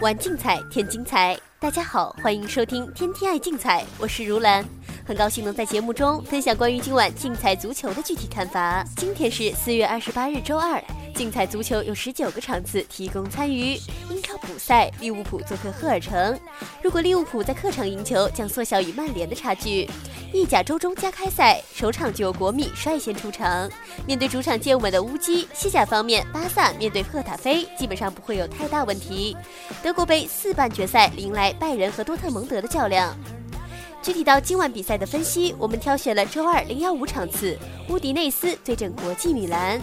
玩竞彩添精彩，大家好，欢迎收听天天爱竞彩，我是如兰，很高兴能在节目中分享关于今晚竞彩足球的具体看法。今天是四月二十八日，周二。竞彩足球有十九个场次提供参与。英超补赛，利物浦做客赫尔城。如果利物浦在客场赢球，将缩小与曼联的差距。意甲周中加开赛，首场就有国米率先出场。面对主场健稳的乌鸡，西甲方面，巴萨面对赫塔菲基本上不会有太大问题。德国杯四半决赛迎来拜仁和多特蒙德的较量。具体到今晚比赛的分析，我们挑选了周二零幺五场次，乌迪内斯对阵国际米兰。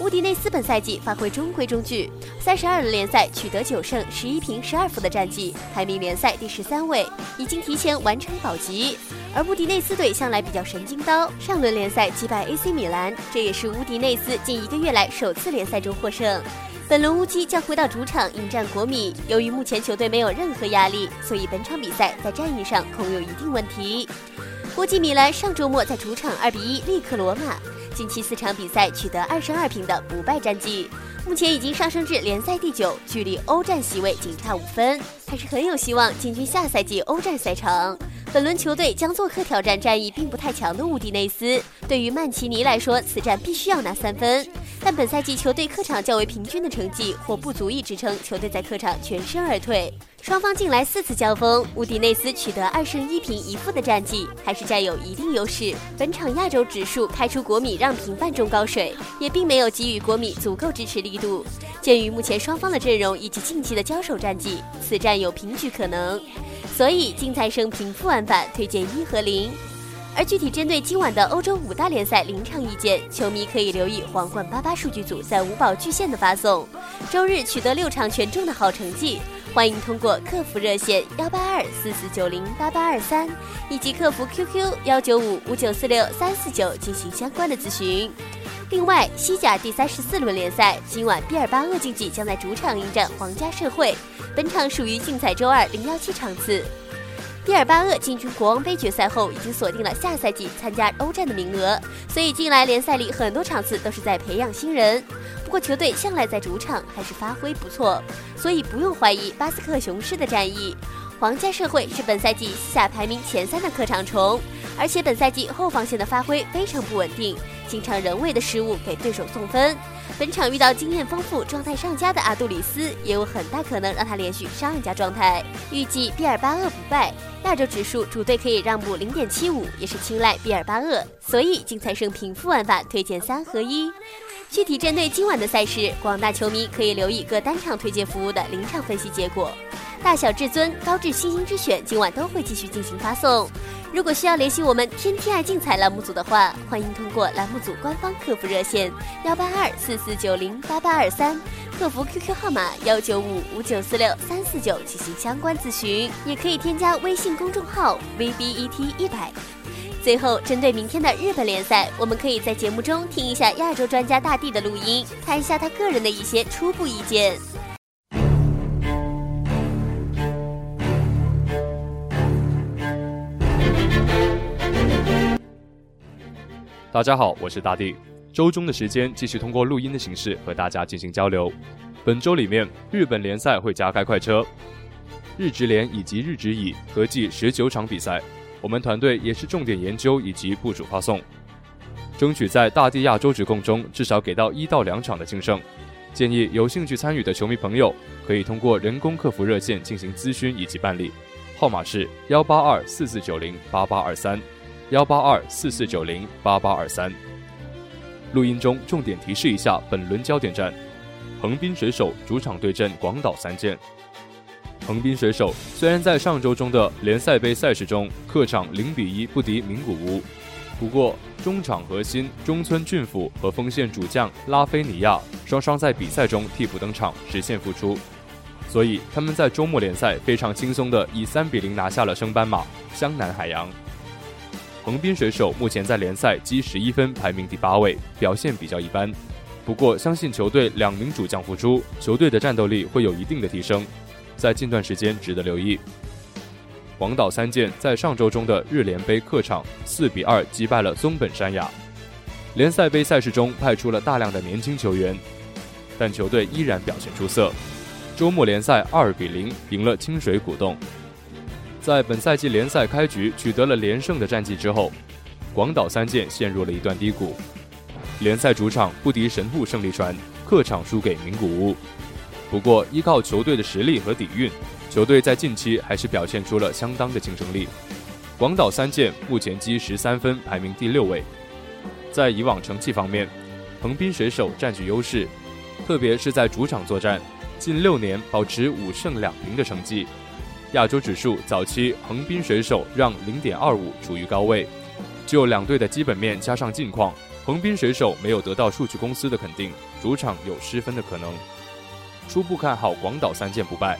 乌迪内斯本赛季发挥中规中矩，三十二轮联赛取得九胜十一平十二负的战绩，排名联赛第十三位，已经提前完成保级。而乌迪内斯队向来比较神经刀，上轮联赛击败 AC 米兰，这也是乌迪内斯近一个月来首次联赛中获胜。本轮乌鸡将回到主场迎战国米，由于目前球队没有任何压力，所以本场比赛在战役上恐有一定问题。国际米兰上周末在主场二比一力克罗马。近期四场比赛取得二胜二平的不败战绩，目前已经上升至联赛第九，距离欧战席位仅差五分，还是很有希望进军下赛季欧战赛场。本轮球队将做客挑战战意并不太强的乌迪内斯，对于曼奇尼来说，此战必须要拿三分。但本赛季球队客场较为平均的成绩，或不足以支撑球队在客场全身而退。双方近来四次交锋，乌迪内斯取得二胜一平一负的战绩，还是占有一定优势。本场亚洲指数开出国米让平半中高水，也并没有给予国米足够支持力度。鉴于目前双方的阵容以及近期的交手战绩，此战有平局可能。所以竞猜生平负玩法推荐一和零。而具体针对今晚的欧洲五大联赛临场意见，球迷可以留意皇冠八八数据组在五宝巨献的发送。周日取得六场全中的好成绩。欢迎通过客服热线幺八二四四九零八八二三以及客服 QQ 幺九五五九四六三四九进行相关的咨询。另外，西甲第三十四轮联赛，今晚毕尔巴鄂竞技将在主场迎战皇家社会，本场属于竞彩周二零幺七场次。毕尔巴鄂进军国王杯决赛后，已经锁定了下赛季参加欧战的名额，所以近来联赛里很多场次都是在培养新人。不过球队向来在主场还是发挥不错，所以不用怀疑巴斯克雄狮的战役。皇家社会是本赛季西甲排名前三的客场虫，而且本赛季后防线的发挥非常不稳定，经常人为的失误给对手送分。本场遇到经验丰富、状态上佳的阿杜里斯，也有很大可能让他连续上一家状态。预计毕尔巴鄂不败，亚洲指数主队可以让步零点七五，也是青睐毕尔巴鄂，所以竞彩胜平负玩法推荐三合一。具体针对今晚的赛事，广大球迷可以留意各单场推荐服务的临场分析结果。大小至尊、高智星星之选，今晚都会继续进行发送。如果需要联系我们天天爱竞彩栏目组的话，欢迎通过栏目组官方客服热线幺八二四四九零八八二三，客服 QQ 号码幺九五五九四六三四九进行相关咨询，也可以添加微信公众号 VBET 一百。最后，针对明天的日本联赛，我们可以在节目中听一下亚洲专家大帝的录音，看一下他个人的一些初步意见。大家好，我是大帝。周中的时间继续通过录音的形式和大家进行交流。本周里面，日本联赛会加开快车，日职联以及日职乙合计十九场比赛。我们团队也是重点研究以及部署发送，争取在大地亚洲直控中至少给到一到两场的净胜。建议有兴趣参与的球迷朋友可以通过人工客服热线进行咨询以及办理，号码是幺八二四四九零八八二三，幺八二四四九零八八二三。录音中重点提示一下本轮焦点战：横滨水手主场对阵广岛三剑。横滨水手虽然在上周中的联赛杯赛事中客场零比一不敌名古屋，不过中场核心中村俊辅和锋线主将拉菲尼亚双双在比赛中替补登场实现复出，所以他们在周末联赛非常轻松的以三比零拿下了升班马湘南海洋。横滨水手目前在联赛积十一分，排名第八位，表现比较一般。不过相信球队两名主将复出，球队的战斗力会有一定的提升。在近段时间值得留意。广岛三剑在上周中的日联杯客场四比二击败了松本山雅。联赛杯赛事中派出了大量的年轻球员，但球队依然表现出色。周末联赛二比零赢了清水古洞。在本赛季联赛开局取得了连胜的战绩之后，广岛三剑陷入了一段低谷。联赛主场不敌神户胜利船，客场输给名古屋。不过，依靠球队的实力和底蕴，球队在近期还是表现出了相当的竞争力。广岛三剑目前积十三分，排名第六位。在以往成绩方面，横滨水手占据优势，特别是在主场作战，近六年保持五胜两平的成绩。亚洲指数早期横滨水手让零点二五处于高位。就两队的基本面加上近况，横滨水手没有得到数据公司的肯定，主场有失分的可能。初步看好广岛三剑不败。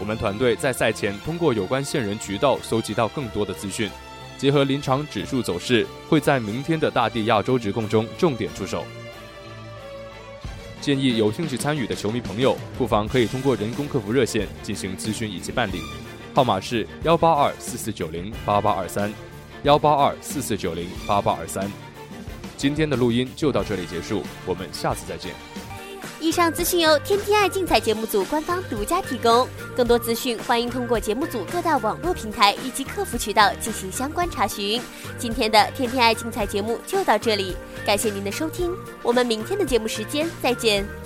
我们团队在赛前通过有关线人渠道搜集到更多的资讯，结合临场指数走势，会在明天的大地亚洲直控中重点出手。建议有兴趣参与的球迷朋友，不妨可以通过人工客服热线进行咨询以及办理，号码是幺八二四四九零八八二三，幺八二四四九零八八二三。今天的录音就到这里结束，我们下次再见。以上资讯由天天爱竞彩节目组官方独家提供，更多资讯欢迎通过节目组各大网络平台以及客服渠道进行相关查询。今天的天天爱竞彩节目就到这里，感谢您的收听，我们明天的节目时间再见。